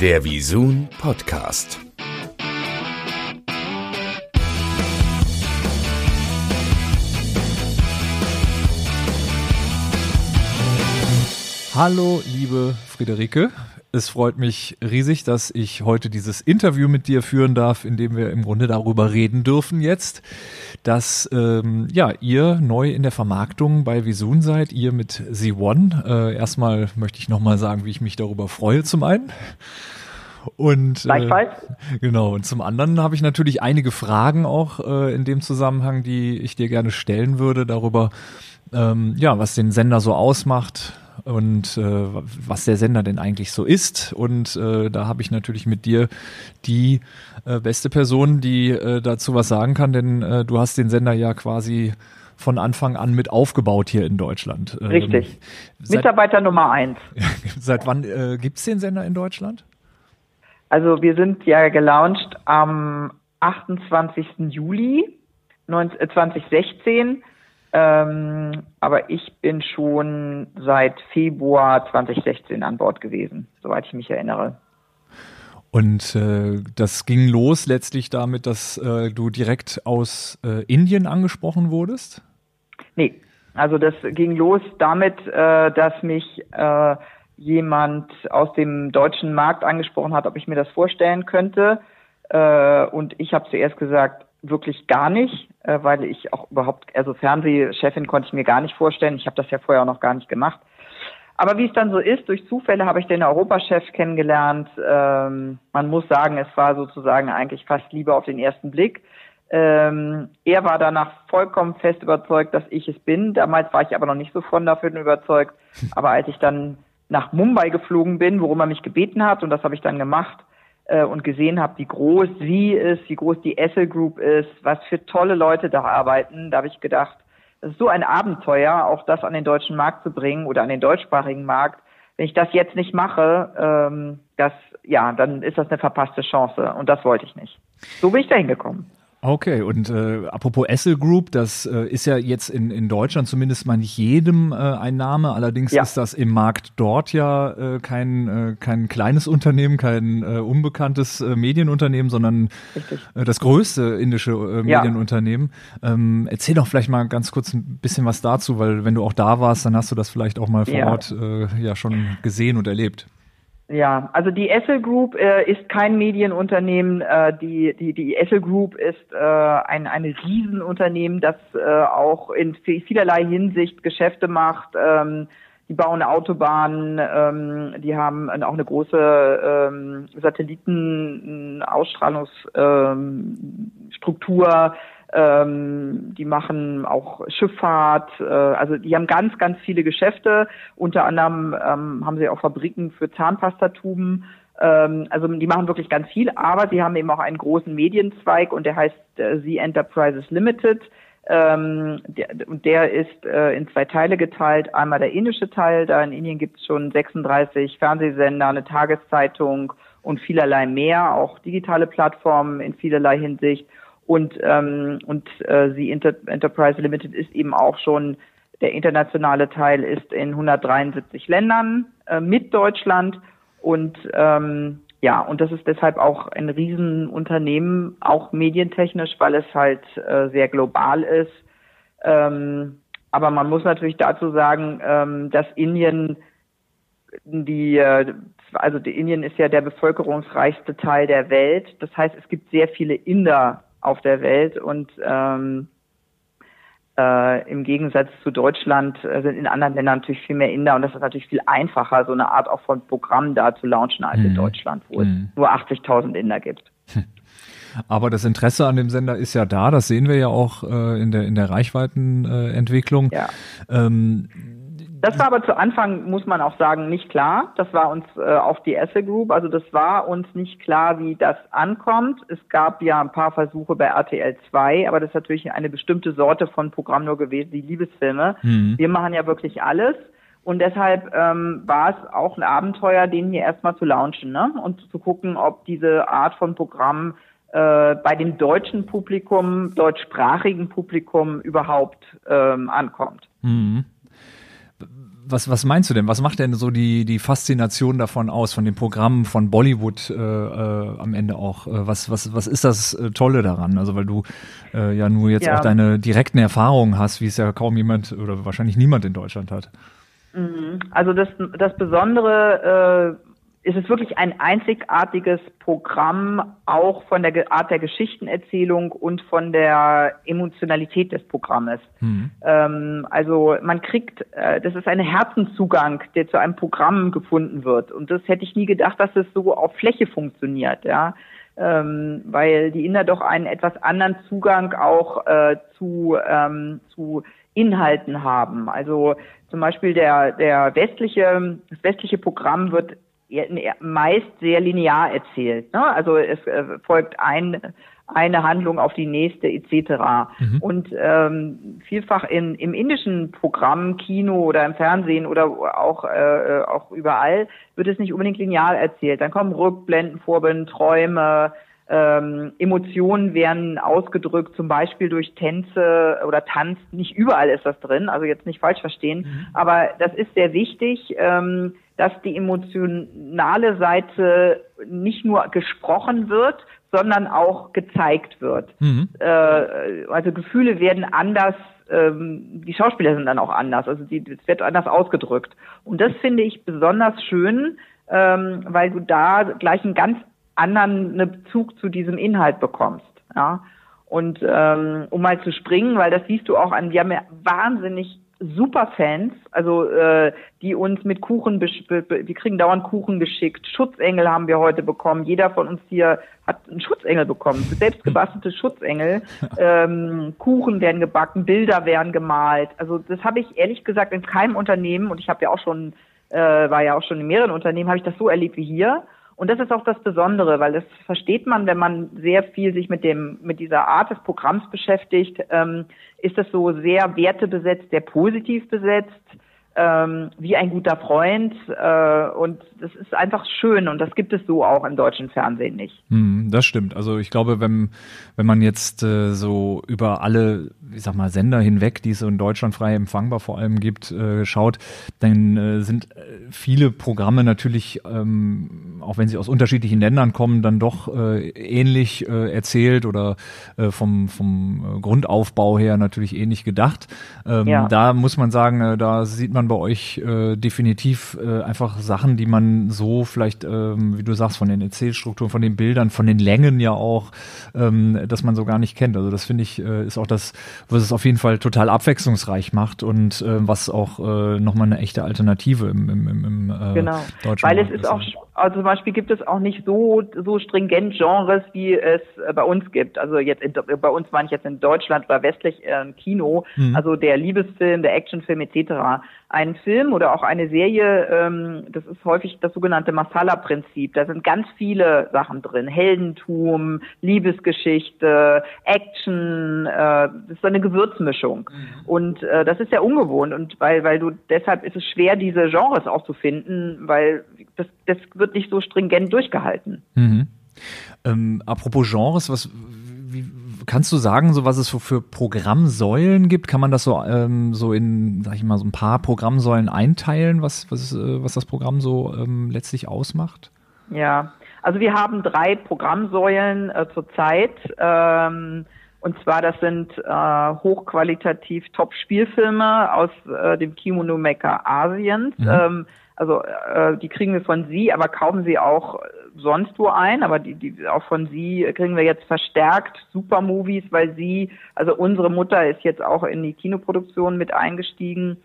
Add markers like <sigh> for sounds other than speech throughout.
Der Visun Podcast. Hallo, liebe Friederike. Es freut mich riesig, dass ich heute dieses Interview mit dir führen darf, in dem wir im Grunde darüber reden dürfen jetzt, dass ähm, ja ihr neu in der Vermarktung bei Visun seid, ihr mit Z1. Äh, erstmal möchte ich nochmal sagen, wie ich mich darüber freue zum einen. Und Gleichfalls. Äh, genau. Und zum anderen habe ich natürlich einige Fragen auch äh, in dem Zusammenhang, die ich dir gerne stellen würde darüber, ähm, ja, was den Sender so ausmacht, und äh, was der Sender denn eigentlich so ist. Und äh, da habe ich natürlich mit dir die äh, beste Person, die äh, dazu was sagen kann, denn äh, du hast den Sender ja quasi von Anfang an mit aufgebaut hier in Deutschland. Ähm, Richtig. Seit, Mitarbeiter Nummer eins. <laughs> Seit wann äh, gibt es den Sender in Deutschland? Also wir sind ja gelauncht am 28. Juli 2016 ähm, aber ich bin schon seit Februar 2016 an Bord gewesen, soweit ich mich erinnere. Und äh, das ging los letztlich damit, dass äh, du direkt aus äh, Indien angesprochen wurdest? Nee, also das ging los damit, äh, dass mich äh, jemand aus dem deutschen Markt angesprochen hat, ob ich mir das vorstellen könnte. Äh, und ich habe zuerst gesagt, wirklich gar nicht, äh, weil ich auch überhaupt, also Fernsehchefin konnte ich mir gar nicht vorstellen. Ich habe das ja vorher auch noch gar nicht gemacht. Aber wie es dann so ist, durch Zufälle habe ich den Europachef kennengelernt. Ähm, man muss sagen, es war sozusagen eigentlich fast Liebe auf den ersten Blick. Ähm, er war danach vollkommen fest überzeugt, dass ich es bin. Damals war ich aber noch nicht so von davon überzeugt. <laughs> Aber als ich dann nach Mumbai geflogen bin, worum er mich gebeten hat, und das habe ich dann gemacht, äh, und gesehen habe, wie groß sie ist, wie groß die Essel Group ist, was für tolle Leute da arbeiten, da habe ich gedacht, das ist so ein Abenteuer, auch das an den deutschen Markt zu bringen oder an den deutschsprachigen Markt. Wenn ich das jetzt nicht mache, ähm, das, ja, dann ist das eine verpasste Chance und das wollte ich nicht. So bin ich da hingekommen. Okay, und äh, apropos Essel Group, das äh, ist ja jetzt in, in Deutschland zumindest mal nicht jedem äh, ein Name. Allerdings ja. ist das im Markt dort ja äh, kein, äh, kein kleines Unternehmen, kein äh, unbekanntes äh, Medienunternehmen, sondern äh, das größte indische äh, Medienunternehmen. Ja. Ähm, erzähl doch vielleicht mal ganz kurz ein bisschen was dazu, weil wenn du auch da warst, dann hast du das vielleicht auch mal vor ja. Ort äh, ja schon gesehen und erlebt. Ja, also die Essel Group äh, ist kein Medienunternehmen. Äh, die, die, die Essel Group ist äh, ein, ein Riesenunternehmen, das äh, auch in vielerlei Hinsicht Geschäfte macht. Ähm, die bauen Autobahnen, ähm, die haben auch eine große ähm, Satellitenausstrahlungsstruktur. Ähm, die machen auch Schifffahrt, äh, also die haben ganz, ganz viele Geschäfte. Unter anderem ähm, haben sie auch Fabriken für Zahnpastatuben. Ähm, also die machen wirklich ganz viel, aber sie haben eben auch einen großen Medienzweig und der heißt äh, The Enterprises Limited. Ähm, der, und der ist äh, in zwei Teile geteilt. Einmal der indische Teil, da in Indien gibt es schon 36 Fernsehsender, eine Tageszeitung und vielerlei mehr, auch digitale Plattformen in vielerlei Hinsicht. Und, ähm, und äh, die Inter Enterprise Limited ist eben auch schon, der internationale Teil ist in 173 Ländern äh, mit Deutschland. Und ähm, ja, und das ist deshalb auch ein Riesenunternehmen, auch medientechnisch, weil es halt äh, sehr global ist. Ähm, aber man muss natürlich dazu sagen, ähm, dass Indien die, äh, also die Indien ist ja der bevölkerungsreichste Teil der Welt. Das heißt, es gibt sehr viele Inder auf der Welt und ähm, äh, im Gegensatz zu Deutschland äh, sind in anderen Ländern natürlich viel mehr Inder und das ist natürlich viel einfacher, so eine Art auch von Programm da zu launchen als mhm. in Deutschland, wo mhm. es nur 80.000 Inder gibt. <laughs> Aber das Interesse an dem Sender ist ja da, das sehen wir ja auch äh, in der in der Reichweitenentwicklung. ja. Ähm, das war aber zu Anfang, muss man auch sagen, nicht klar. Das war uns äh, auf die Esse Group. Also das war uns nicht klar, wie das ankommt. Es gab ja ein paar Versuche bei RTL 2, aber das ist natürlich eine bestimmte Sorte von Programm nur gewesen, die Liebesfilme. Mhm. Wir machen ja wirklich alles. Und deshalb ähm, war es auch ein Abenteuer, den hier erstmal zu launchen ne? und zu gucken, ob diese Art von Programm äh, bei dem deutschen Publikum, deutschsprachigen Publikum überhaupt ähm, ankommt. Mhm was, was meinst du denn? Was macht denn so die, die Faszination davon aus, von den Programmen von Bollywood äh, äh, am Ende auch? Äh, was, was, was ist das äh, Tolle daran? Also weil du äh, ja nur jetzt ja. auch deine direkten Erfahrungen hast, wie es ja kaum jemand oder wahrscheinlich niemand in Deutschland hat. Mhm. Also das, das Besondere äh, ist es wirklich ein einzigartiges Programm, auch von der Art der Geschichtenerzählung und von der Emotionalität des Programmes. Mhm. Ähm, also man kriegt, äh, das ist ein Herzenszugang, der zu einem Programm gefunden wird. Und das hätte ich nie gedacht, dass es so auf Fläche funktioniert, ja. Ähm, weil die Inder doch einen etwas anderen Zugang auch äh, zu, ähm, zu Inhalten haben. Also zum Beispiel der, der westliche, das westliche Programm wird meist sehr linear erzählt. Ne? Also es äh, folgt ein, eine Handlung auf die nächste etc. Mhm. Und ähm, vielfach in, im indischen Programm, Kino oder im Fernsehen oder auch, äh, auch überall wird es nicht unbedingt linear erzählt. Dann kommen Rückblenden, Vorbilden, Träume, ähm, Emotionen werden ausgedrückt, zum Beispiel durch Tänze oder Tanz. Nicht überall ist das drin, also jetzt nicht falsch verstehen, mhm. aber das ist sehr wichtig. Ähm, dass die emotionale Seite nicht nur gesprochen wird, sondern auch gezeigt wird. Mhm. Äh, also Gefühle werden anders, ähm, die Schauspieler sind dann auch anders, also es wird anders ausgedrückt. Und das finde ich besonders schön, ähm, weil du da gleich einen ganz anderen Bezug zu diesem Inhalt bekommst. Ja? Und ähm, um mal zu springen, weil das siehst du auch an, wir haben ja wahnsinnig super Fans, also äh, die uns mit Kuchen, wir kriegen dauernd Kuchen geschickt. Schutzengel haben wir heute bekommen. Jeder von uns hier hat einen Schutzengel bekommen, selbst gebastelte Schutzengel. <laughs> Ähm, Kuchen werden gebacken, Bilder werden gemalt. Also das habe ich ehrlich gesagt in keinem Unternehmen und ich habe ja auch schon, äh, war ja auch schon in mehreren Unternehmen, habe ich das so erlebt wie hier. Und das ist auch das Besondere, weil das versteht man, wenn man sehr viel sich mit dem mit dieser Art des Programms beschäftigt, ähm, ist das so sehr wertebesetzt, sehr positiv besetzt ähm, wie ein guter Freund. Äh, und das ist einfach schön und das gibt es so auch im deutschen Fernsehen nicht. Hm, das stimmt. Also ich glaube, wenn, wenn man jetzt äh, so über alle, ich sag mal, Sender hinweg, die es in Deutschland frei empfangbar vor allem gibt, äh, schaut, dann äh, sind äh, viele Programme natürlich, ähm, auch wenn sie aus unterschiedlichen Ländern kommen, dann doch äh, ähnlich äh, erzählt oder äh, vom, vom Grundaufbau her natürlich ähnlich gedacht. Ähm, ja. Da muss man sagen, äh, da sieht man bei euch äh, definitiv äh, einfach Sachen, die man so vielleicht, ähm, wie du sagst, von den Erzählstrukturen, von den Bildern, von den Längen ja auch, ähm, dass man so gar nicht kennt. Also das finde ich, äh, ist auch das, was es auf jeden Fall total abwechslungsreich macht und äh, was auch äh, nochmal eine echte Alternative im, im, im, im äh, genau. deutschen Weil es ist auch, also zum Beispiel gibt es auch nicht so, so stringent Genres, wie es äh, bei uns gibt. Also jetzt in, bei uns meine ich jetzt in Deutschland oder westlich äh, Kino, mhm. also der Liebesfilm, der Actionfilm etc ein Film oder auch eine Serie, ähm, das ist häufig das sogenannte Masala-Prinzip. Da sind ganz viele Sachen drin. Heldentum, Liebesgeschichte, Action, äh, das ist so eine Gewürzmischung. Mhm. Und äh, das ist ja ungewohnt und weil, weil du, deshalb ist es schwer, diese Genres auch zu finden, weil das, das wird nicht so stringent durchgehalten. Mhm. Ähm, apropos Genres, was wie, kannst du sagen, so was es so für Programmsäulen gibt? Kann man das so ähm, so in, sag ich mal, so ein paar Programmsäulen einteilen, was was äh, was das Programm so ähm, letztlich ausmacht? Ja, also wir haben drei Programmsäulen äh, zurzeit. Ähm, und zwar, das sind äh, hochqualitativ Top-Spielfilme aus äh, dem Kimono-Mecker Asiens. Mhm. Ähm, also äh, die kriegen wir von Sie, aber kaufen Sie auch sonst wo ein, aber die, die auch von Sie kriegen wir jetzt verstärkt Super Movies, weil Sie, also unsere Mutter ist jetzt auch in die Kinoproduktion mit eingestiegen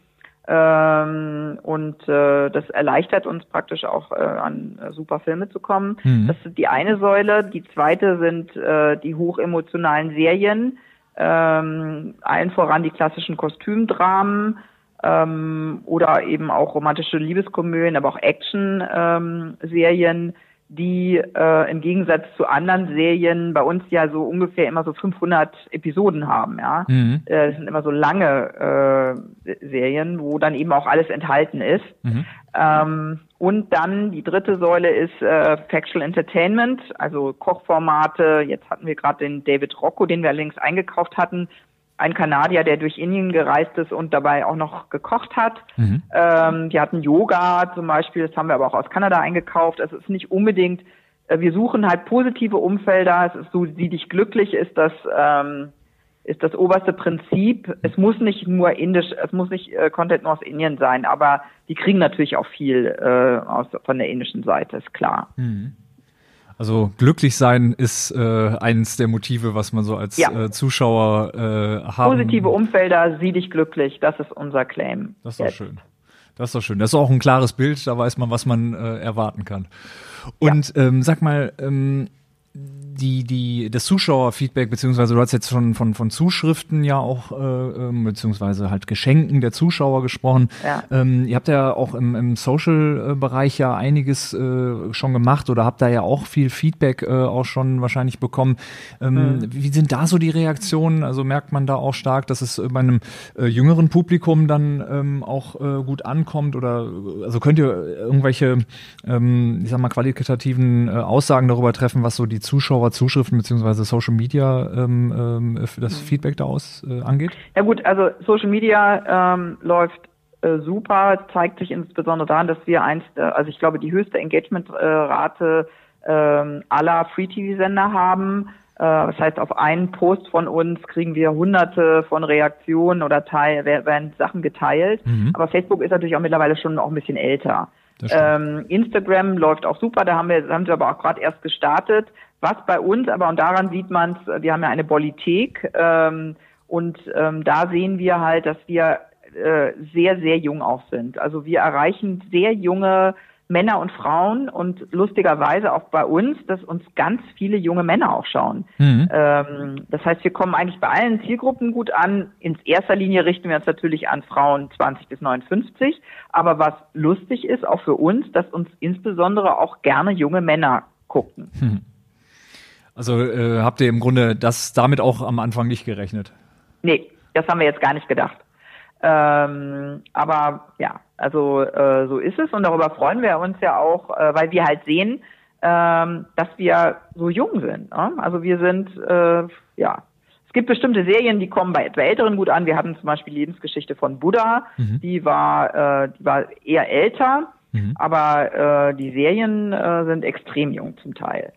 ähm, und äh, das erleichtert uns praktisch auch äh, an äh, super Filme zu kommen. Mhm. Das ist die eine Säule. Die zweite sind äh, die hochemotionalen Serien, ähm, allen voran die klassischen Kostümdramen ähm, oder eben auch romantische Liebeskomödien, aber auch Action-Serien, ähm, die äh, im Gegensatz zu anderen Serien bei uns ja so ungefähr immer so 500 Episoden haben. Ja, mhm. äh, das sind immer so lange äh, Serien, wo dann eben auch alles enthalten ist. Mhm. Ähm, und dann die dritte Säule ist äh, Factual Entertainment, also Kochformate. Jetzt hatten wir gerade den David Rocco, den wir allerdings eingekauft hatten, ein Kanadier, der durch Indien gereist ist und dabei auch noch gekocht hat. Mhm. Ähm, die hatten Yoga zum Beispiel, das haben wir aber auch aus Kanada eingekauft. Es ist nicht unbedingt, äh, wir suchen halt positive Umfelder. Es ist so, sieh dich glücklich, ist das ähm, ist das oberste Prinzip. Es muss nicht nur indisch, es muss nicht äh, Content nur aus Indien sein, aber die kriegen natürlich auch viel äh, aus, von der indischen Seite, ist klar. Mhm. Also glücklich sein ist äh, eines der Motive, was man so als ja. äh, Zuschauer äh, haben. Positive Umfelder, sieh dich glücklich, das ist unser Claim. Das ist doch schön. Das ist doch schön. Das ist auch ein klares Bild, da weiß man, was man äh, erwarten kann. Und ja. ähm, sag mal, ähm, die, die, das Zuschauerfeedback, beziehungsweise du hast jetzt schon von, von Zuschriften ja auch, äh, ähm, beziehungsweise halt Geschenken der Zuschauer gesprochen. Ja. Ähm, ihr habt ja auch im, im Social-Bereich ja einiges äh, schon gemacht oder habt da ja auch viel Feedback äh, auch schon wahrscheinlich bekommen. Ähm, mhm. Wie sind da so die Reaktionen? Also merkt man da auch stark, dass es bei einem äh, jüngeren Publikum dann ähm, auch äh, gut ankommt oder also könnt ihr irgendwelche, ähm, ich sag mal, qualitativen äh, Aussagen darüber treffen, was so die Zuschauer, Zuschriften beziehungsweise Social Media ähm, ähm, das mhm. Feedback daraus äh, angeht? Ja gut, also Social Media ähm, läuft äh, super, zeigt sich insbesondere daran, dass wir eins, also ich glaube, die höchste Engagementrate äh, aller Free-TV-Sender haben. Äh, das heißt, auf einen Post von uns kriegen wir hunderte von Reaktionen oder teil, werden Sachen geteilt. Mhm. Aber Facebook ist natürlich auch mittlerweile schon auch ein bisschen älter. Ähm, Instagram läuft auch super, da haben wir, haben wir aber auch gerade erst gestartet. Was bei uns, aber und daran sieht man es, wir haben ja eine Bolithek ähm, und ähm, da sehen wir halt, dass wir äh, sehr, sehr jung auch sind. Also wir erreichen sehr junge Männer und Frauen und lustigerweise auch bei uns, dass uns ganz viele junge Männer auch schauen. Mhm. Ähm, das heißt, wir kommen eigentlich bei allen Zielgruppen gut an. In erster Linie richten wir uns natürlich an Frauen 20 bis 59. Aber was lustig ist, auch für uns, dass uns insbesondere auch gerne junge Männer gucken. Mhm. Also äh, habt ihr im Grunde das damit auch am Anfang nicht gerechnet? Nee, das haben wir jetzt gar nicht gedacht. Ähm, aber ja, also äh, so ist es und darüber freuen wir uns ja auch, äh, weil wir halt sehen, ähm, dass wir so jung sind. Ne? Also wir sind, äh, ja, es gibt bestimmte Serien, die kommen bei etwa Älteren gut an. Wir hatten zum Beispiel die Lebensgeschichte von Buddha, mhm. die war, äh, die war eher älter, mhm. aber äh, die Serien äh, sind extrem jung zum Teil.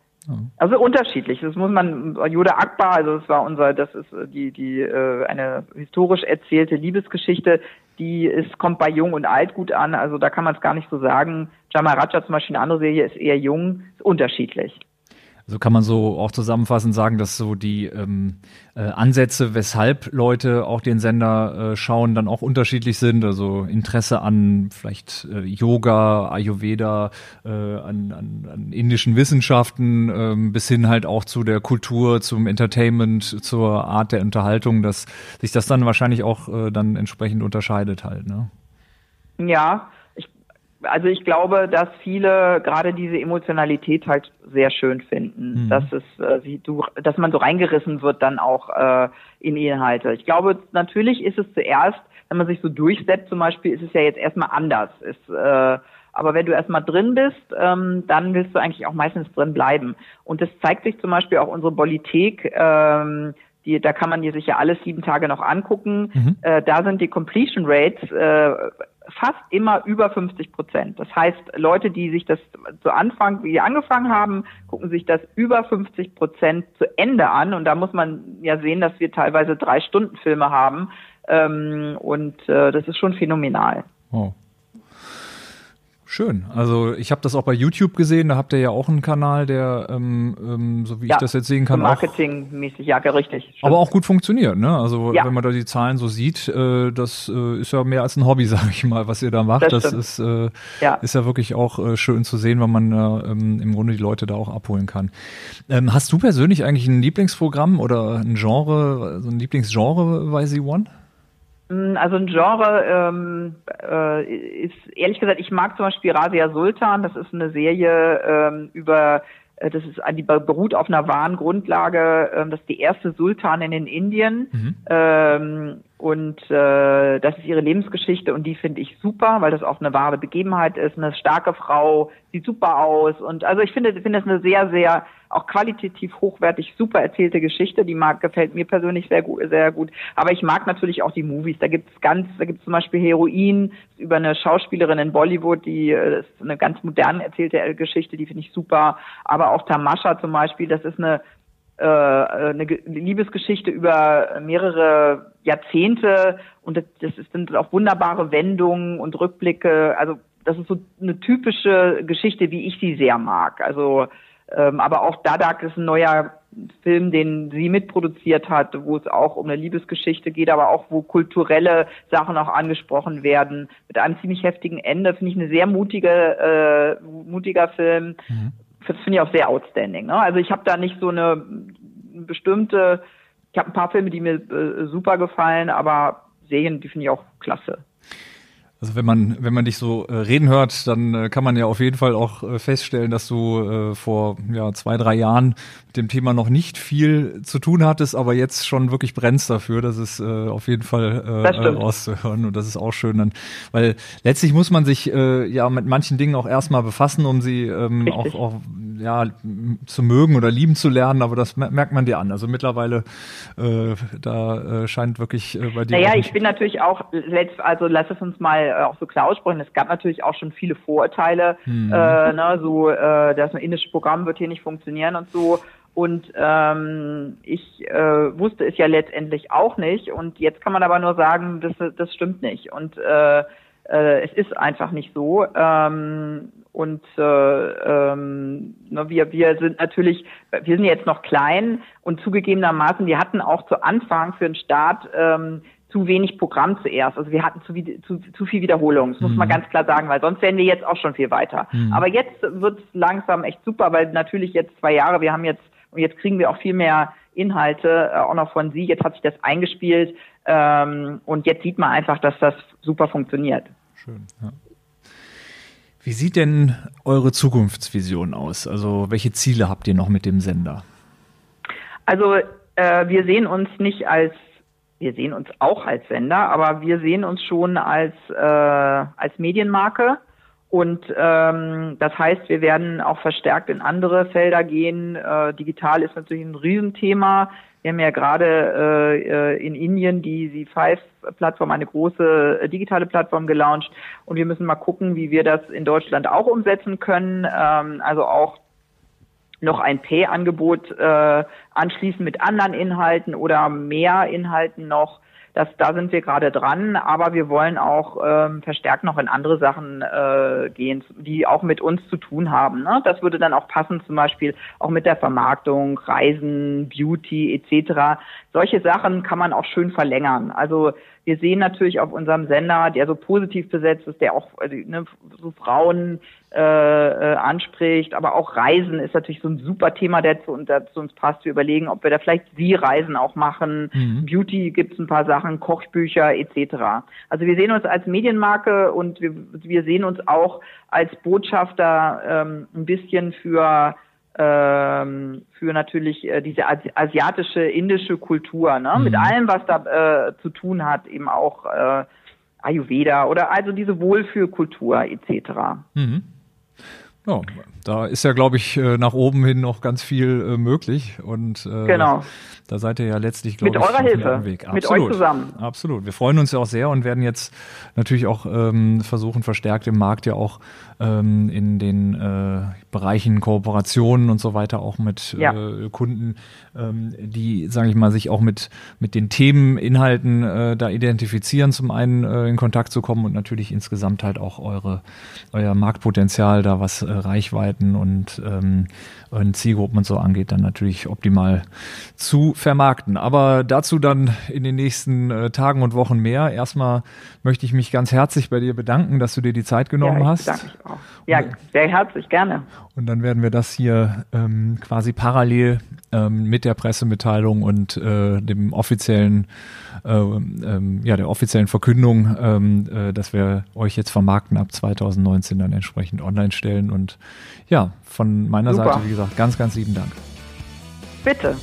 Also unterschiedlich. Das muss man Jude Akbar, also das war unser, das ist die die äh, eine historisch erzählte Liebesgeschichte, die ist kommt bei Jung und Alt gut an. Also da kann man es gar nicht so sagen. Jamal Raja zum Beispiel eine andere Serie ist eher jung, ist unterschiedlich. Also kann man so auch zusammenfassend sagen, dass so die ähm, äh, Ansätze, weshalb Leute auch den Sender äh, schauen, dann auch unterschiedlich sind. Also Interesse an vielleicht äh, Yoga, Ayurveda, äh, an, an, an indischen Wissenschaften, äh, bis hin halt auch zu der Kultur, zum Entertainment, zur Art der Unterhaltung, dass sich das dann wahrscheinlich auch äh, dann entsprechend unterscheidet halt. Ne? Ja, also ich glaube, dass viele gerade diese Emotionalität halt sehr schön finden, mhm. dass es, äh, wie du, dass man so reingerissen wird dann auch äh, in Inhalte. Ich glaube, natürlich ist es zuerst, wenn man sich so durchsetzt, zum Beispiel, ist es ja jetzt erstmal anders. Ist, äh, aber wenn du erstmal drin bist, ähm, dann willst du eigentlich auch meistens drin bleiben. Und das zeigt sich zum Beispiel auch unsere Bolithek. Ähm, die, da kann man die sich ja alles sieben Tage noch angucken. Mhm. Äh, da sind die Completion Rates äh, fast immer über 50 Prozent. Das heißt, Leute, die sich das zu Anfang, wie angefangen haben, gucken sich das über 50 Prozent zu Ende an. Und da muss man ja sehen, dass wir teilweise drei Stunden Filme haben. Ähm, und äh, das ist schon phänomenal. Oh. Schön. Also ich habe das auch bei YouTube gesehen, da habt ihr ja auch einen Kanal, der, ähm, ähm, so wie ja, ich das jetzt sehen kann, Marketingmäßig, ja, richtig. Stimmt. Aber auch gut funktioniert, ne? Also ja. wenn man da die Zahlen so sieht, äh, das äh, ist ja mehr als ein Hobby, <laughs> sage ich mal, was ihr da macht. Das, das ist, äh, ja. ist ja wirklich auch äh, schön zu sehen, wenn man äh, ähm, im Grunde die Leute da auch abholen kann. Ähm, hast du persönlich eigentlich ein Lieblingsprogramm oder ein Genre, so ein Lieblingsgenre bei The One? Mm, also ein Genre ähm, äh, ist ehrlich gesagt, ich mag zum Beispiel Rasia Sultan. Das ist eine Serie ähm, über, äh, das ist die beruht auf einer wahren Grundlage. Ähm, das ist die erste Sultanin in Indien. Mhm. Ähm, und äh, das ist ihre Lebensgeschichte und die finde ich super, weil das auch eine wahre Begebenheit ist. Eine starke Frau, sieht super aus und also ich finde, finde das eine sehr, sehr auch qualitativ hochwertig super erzählte Geschichte. Die mag gefällt mir persönlich sehr gut, sehr gut. Aber ich mag natürlich auch die Movies. Da gibt's ganz, da gibt's zum Beispiel Heroin über eine Schauspielerin in Bollywood, die äh, das ist eine ganz modern erzählte Geschichte, die finde ich super. Aber auch Tamasha zum Beispiel, das ist eine äh, eine Liebesgeschichte über mehrere Jahrzehnte und das, das sind auch wunderbare Wendungen und Rückblicke. Also das ist so eine typische Geschichte, wie ich sie sehr mag. Also ähm, aber auch Dadak ist ein neuer Film, den sie mitproduziert hat, wo es auch um eine Liebesgeschichte geht, aber auch wo kulturelle Sachen auch angesprochen werden. Mit einem ziemlich heftigen Ende finde ich eine sehr mutige, äh, mutiger Film. Mhm. Das finde ich auch sehr outstanding. Ne? Also ich habe da nicht so eine bestimmte, ich habe ein paar Filme, die mir äh, super gefallen, aber Serien, die finde ich auch klasse. Also wenn man, wenn man dich so äh, reden hört, dann äh, kann man ja auf jeden Fall auch äh, feststellen, dass du äh, vor ja, zwei, drei Jahren mit dem Thema noch nicht viel zu tun hattest, aber jetzt schon wirklich brennst dafür. Das ist äh, auf jeden Fall äh, rauszuhören und das ist auch schön dann, weil letztlich muss man sich ja mit manchen Dingen auch erstmal befassen, um sie ähm, auch, auch ja, zu mögen oder lieben zu lernen, aber das merkt man dir an. Also mittlerweile, äh, da äh, scheint wirklich äh, bei dir. Naja, ich bin natürlich auch, also lass es uns mal äh, auch so klar aussprechen, es gab natürlich auch schon viele Vorurteile, hm. äh, ne, so, äh, das indische Programm wird hier nicht funktionieren und so. Und ähm, ich äh, wusste es ja letztendlich auch nicht. Und jetzt kann man aber nur sagen, das, das stimmt nicht. Und äh, es ist einfach nicht so. Ähm, und äh, ähm, ne, wir, wir sind natürlich, wir sind jetzt noch klein und zugegebenermaßen, wir hatten auch zu Anfang für den Start ähm, zu wenig Programm zuerst. Also wir hatten zu, zu, zu viel Wiederholung, das mhm. muss man mhm. ganz klar sagen, weil sonst wären wir jetzt auch schon viel weiter. Mhm. Aber jetzt wird es langsam echt super, weil natürlich jetzt zwei Jahre, wir haben jetzt, und jetzt kriegen wir auch viel mehr Inhalte, äh, auch noch von Sie, jetzt hat sich das eingespielt ähm, und jetzt sieht man einfach, dass das super funktioniert. Schön, ja. Wie sieht denn eure Zukunftsvision aus? Also welche Ziele habt ihr noch mit dem Sender? Also äh, wir sehen uns nicht als, wir sehen uns auch als Sender, aber wir sehen uns schon als, äh, als Medienmarke. Und ähm, das heißt, wir werden auch verstärkt in andere Felder gehen. Äh, digital ist natürlich ein Riesenthema. Wir haben ja gerade äh, äh, in Indien die Z5-Plattform, eine große äh, digitale Plattform gelauncht und wir müssen mal gucken, wie wir das in Deutschland auch umsetzen können. Ähm, also auch noch ein Pay-Angebot äh, anschließen mit anderen Inhalten oder mehr Inhalten noch das, da sind wir gerade dran, aber wir wollen auch ähm, verstärkt noch in andere Sachen äh, gehen, die auch mit uns zu tun haben. Ne? Das würde dann auch passen, zum Beispiel auch mit der Vermarktung, Reisen, Beauty etc. Solche Sachen kann man auch schön verlängern. Also wir sehen natürlich auf unserem Sender, der so positiv besetzt ist, der auch also, ne, so Frauen äh, äh, anspricht, aber auch Reisen ist natürlich so ein super Thema, der zu, uns, der zu uns passt. Wir überlegen, ob wir da vielleicht Sie-Reisen auch machen. Mhm. Beauty gibt's ein paar Sachen, Kochbücher etc. Also wir sehen uns als Medienmarke und wir, wir sehen uns auch als Botschafter ähm, ein bisschen für ähm, für natürlich äh, diese asiatische, indische Kultur, ne? Mhm. mit allem, was da äh, zu tun hat, eben auch äh, Ayurveda oder also diese Wohlfühlkultur etc. Mhm. Ja, da ist ja, glaube ich, äh, nach oben hin noch ganz viel äh, möglich. Und äh, genau. da seid ihr ja letztlich, glaube ich, mit eurer Hilfe, Weg. Absolut. mit euch zusammen. Absolut. Wir freuen uns ja auch sehr und werden jetzt natürlich auch ähm, versuchen, verstärkt im Markt ja auch ähm, in den äh, Bereichen Kooperationen und so weiter auch mit ja. äh, Kunden, ähm, die, sage ich mal, sich auch mit mit den Themen, Inhalten äh, da identifizieren, zum einen äh, in Kontakt zu kommen und natürlich insgesamt halt auch eure euer Marktpotenzial da was äh, Reichweiten und ähm, und Zielgruppen und so angeht, dann natürlich optimal zu vermarkten. Aber dazu dann in den nächsten äh, Tagen und Wochen mehr. Erstmal möchte ich mich ganz herzlich bei dir bedanken, dass du dir die Zeit genommen ja, hast. Danke auch. Ja, sehr herzlich, gerne. Und dann werden wir das hier ähm, quasi parallel ähm, mit der Pressemitteilung und äh, dem offiziellen, äh, ähm, ja, der offiziellen Verkündung, ähm, äh, dass wir euch jetzt vermarkten ab 2019 dann entsprechend online stellen. Und ja, von meiner Super. Seite, wie gesagt, ganz, ganz lieben Dank. Bitte.